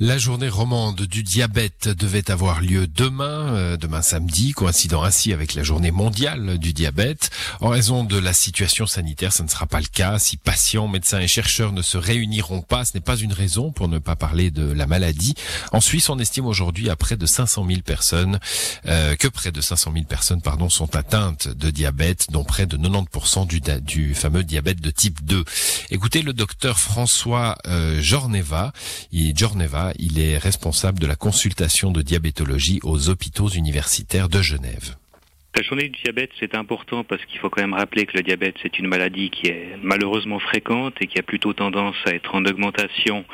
La journée romande du diabète devait avoir lieu demain, euh, demain samedi, coïncidant ainsi avec la journée mondiale du diabète. En raison de la situation sanitaire, ça ne sera pas le cas. Si patients, médecins et chercheurs ne se réuniront pas, ce n'est pas une raison pour ne pas parler de la maladie. En Suisse, on estime aujourd'hui à près de 500 000 personnes, euh, que près de 500 000 personnes, pardon, sont atteintes de diabète, dont près de 90% du, fameux diabète de type 2. Écoutez le docteur François euh, Jorneva, il, Jorneva il est responsable de la consultation de diabétologie aux hôpitaux universitaires de Genève. La journée du diabète, c'est important parce qu'il faut quand même rappeler que le diabète, c'est une maladie qui est malheureusement fréquente et qui a plutôt tendance à être en augmentation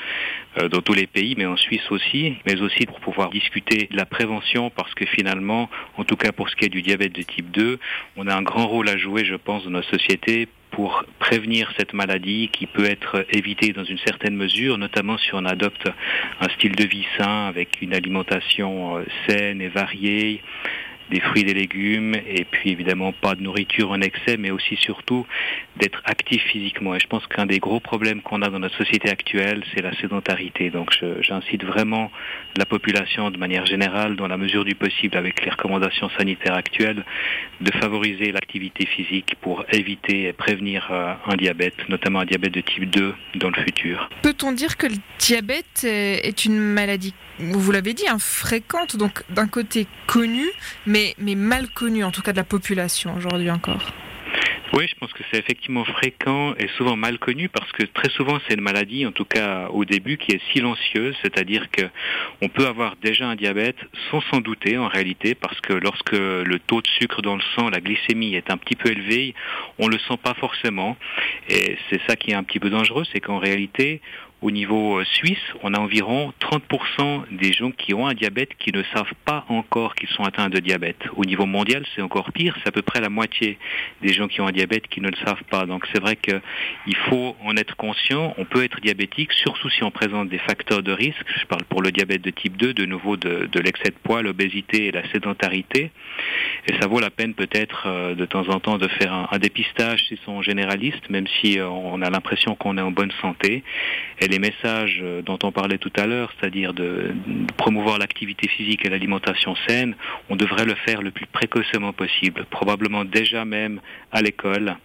euh, dans tous les pays, mais en Suisse aussi, mais aussi pour pouvoir discuter de la prévention parce que finalement, en tout cas pour ce qui est du diabète de type 2, on a un grand rôle à jouer, je pense, dans notre société pour prévenir cette maladie qui peut être évitée dans une certaine mesure, notamment si on adopte un style de vie sain avec une alimentation euh, saine et variée, des fruits des légumes, et puis évidemment pas de nourriture en excès, mais aussi surtout d'être actif physiquement. Et je pense qu'un des gros problèmes qu'on a dans notre société actuelle, c'est la sédentarité. Donc j'incite vraiment la population de manière générale, dans la mesure du possible, avec les recommandations sanitaires actuelles, de favoriser l'activité physique pour éviter et prévenir euh, un diabète, notamment un diabète de type 2 dans le futur. Peut-on dire que le diabète est une maladie, vous l'avez dit, hein, fréquente, donc d'un côté connue, mais mal connue en tout cas de la population aujourd'hui encore. Oui, je pense que c'est effectivement fréquent et souvent mal connu parce que très souvent c'est une maladie, en tout cas au début, qui est silencieuse, c'est-à-dire que on peut avoir déjà un diabète sans s'en douter en réalité parce que lorsque le taux de sucre dans le sang, la glycémie est un petit peu élevé, on le sent pas forcément. Et c'est ça qui est un petit peu dangereux, c'est qu'en réalité au niveau euh, suisse, on a environ 30% des gens qui ont un diabète qui ne savent pas encore qu'ils sont atteints de diabète. Au niveau mondial, c'est encore pire, c'est à peu près la moitié des gens qui ont un diabète qui ne le savent pas. Donc c'est vrai qu'il faut en être conscient. On peut être diabétique, surtout si on présente des facteurs de risque. Je parle pour le diabète de type 2, de nouveau de, l'excès de poids, l'obésité et la sédentarité. Et ça vaut la peine peut-être euh, de temps en temps de faire un, dépistage si son généraliste, même si euh, on a l'impression qu'on est en bonne santé les messages euh, dont on parlait tout à l'heure, c'est-à-dire de, promouvoir l'activité physique et l'alimentation saine, on devrait le faire le plus précocement possible, probablement déjà même à l'école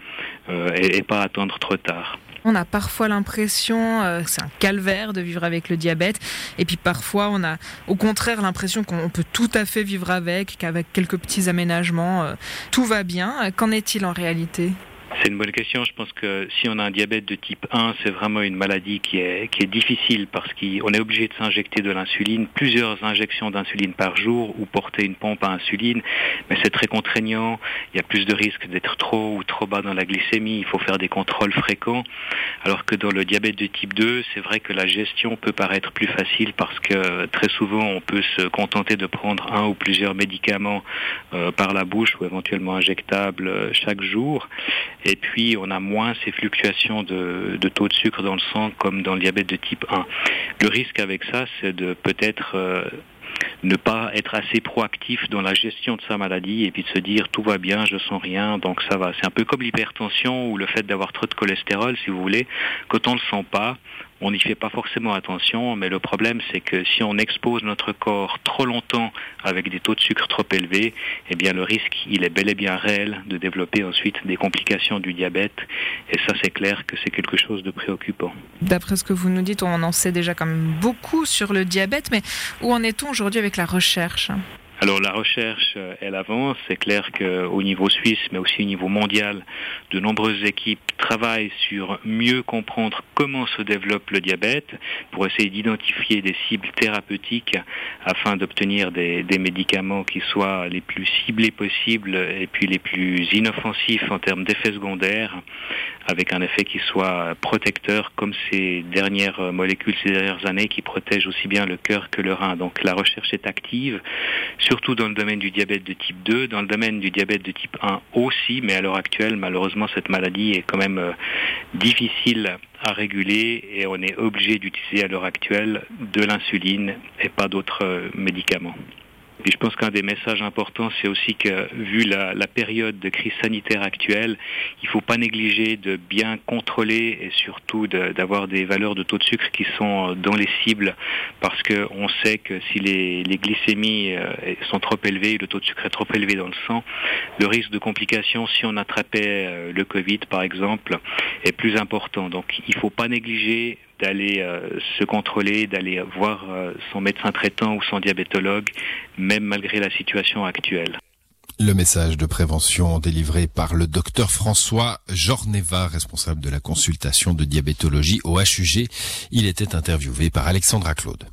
euh, et, pas attendre trop tard. On a parfois l'impression euh, c'est un calvaire de vivre avec le diabète, et puis parfois on a au contraire l'impression qu'on peut tout à fait vivre avec, qu'avec quelques petits aménagements, tout va bien. Qu'en est-il en réalité? C'est une bonne question. Je pense que si on a un diabète de type 1, c'est vraiment une maladie qui est, qui est difficile parce qu'on est obligé de s'injecter de l'insuline, plusieurs injections d'insuline par jour ou porter une pompe à insuline, mais c'est très contraignant. Il y a plus de risques d'être trop ou trop bas dans la glycémie. Il faut faire des contrôles fréquents. Alors que dans le diabète de type 2, c'est vrai que la gestion peut paraître plus facile parce que très souvent on peut se contenter de prendre un ou plusieurs médicaments euh, par la bouche ou éventuellement injectables euh, chaque jour. Puis, on a moins ces fluctuations de, taux de sucre dans le sang comme dans le diabète de type 1. Le risque avec ça, c'est de peut-être euh, ne pas être assez proactif dans la gestion de sa maladie et puis de se dire tout va bien, je sens rien, donc ça va. C'est un peu comme l'hypertension ou le fait d'avoir trop de cholestérol, si vous voulez. Quand on ne le sent pas, on n'y fait pas forcément attention, mais le problème c'est que si on expose notre corps trop longtemps avec des taux de sucre trop élevés, eh bien le risque il est bel et bien réel de développer ensuite des complications du diabète. Et ça c'est clair que c'est quelque chose de préoccupant. D'après ce que vous nous dites, on en sait déjà quand même beaucoup sur le diabète, mais où en est-on aujourd'hui avec la recherche? Alors la recherche, euh, elle avance. C'est clair qu'au niveau suisse, mais aussi au niveau mondial, de nombreuses équipes travaillent sur mieux comprendre comment se développe le diabète pour essayer d'identifier des cibles thérapeutiques afin d'obtenir des, médicaments qui soient les plus ciblés possibles et puis les plus inoffensifs en termes d'effets secondaires avec un effet qui soit protecteur comme ces dernières molécules ces dernières années qui protègent aussi bien le cœur que le rein. Donc la recherche est active surtout dans le domaine du diabète de type 2, dans le domaine du diabète de type 1 aussi, mais à l'heure actuelle, malheureusement, cette maladie est quand même euh, difficile à réguler et on est obligé d'utiliser à l'heure actuelle de l'insuline et pas d'autres euh, médicaments. Je pense qu'un des messages importants, c'est aussi que, vu la, période de crise sanitaire actuelle, il ne faut pas négliger de bien contrôler et surtout d'avoir des valeurs de taux de sucre qui sont dans les cibles, parce qu'on sait que si les, les, glycémies euh, sont trop élevées, le taux de sucre est trop élevé dans le sang, le risque de complications, si on attrapait euh, le Covid par exemple, est plus important. Donc il ne faut pas négliger d'aller euh, se contrôler, d'aller voir euh, son médecin traitant ou son diabétologue, même malgré la situation actuelle. Le message de prévention délivré par le docteur François Jorneva, responsable de la consultation de diabétologie au HUG. Il était interviewé par Alexandra Claude.